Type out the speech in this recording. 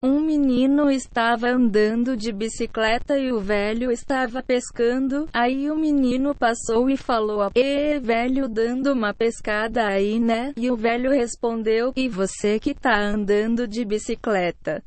Um menino estava andando de bicicleta e o velho estava pescando. Aí o menino passou e falou: "E velho, dando uma pescada aí, né?" E o velho respondeu: "E você que tá andando de bicicleta?"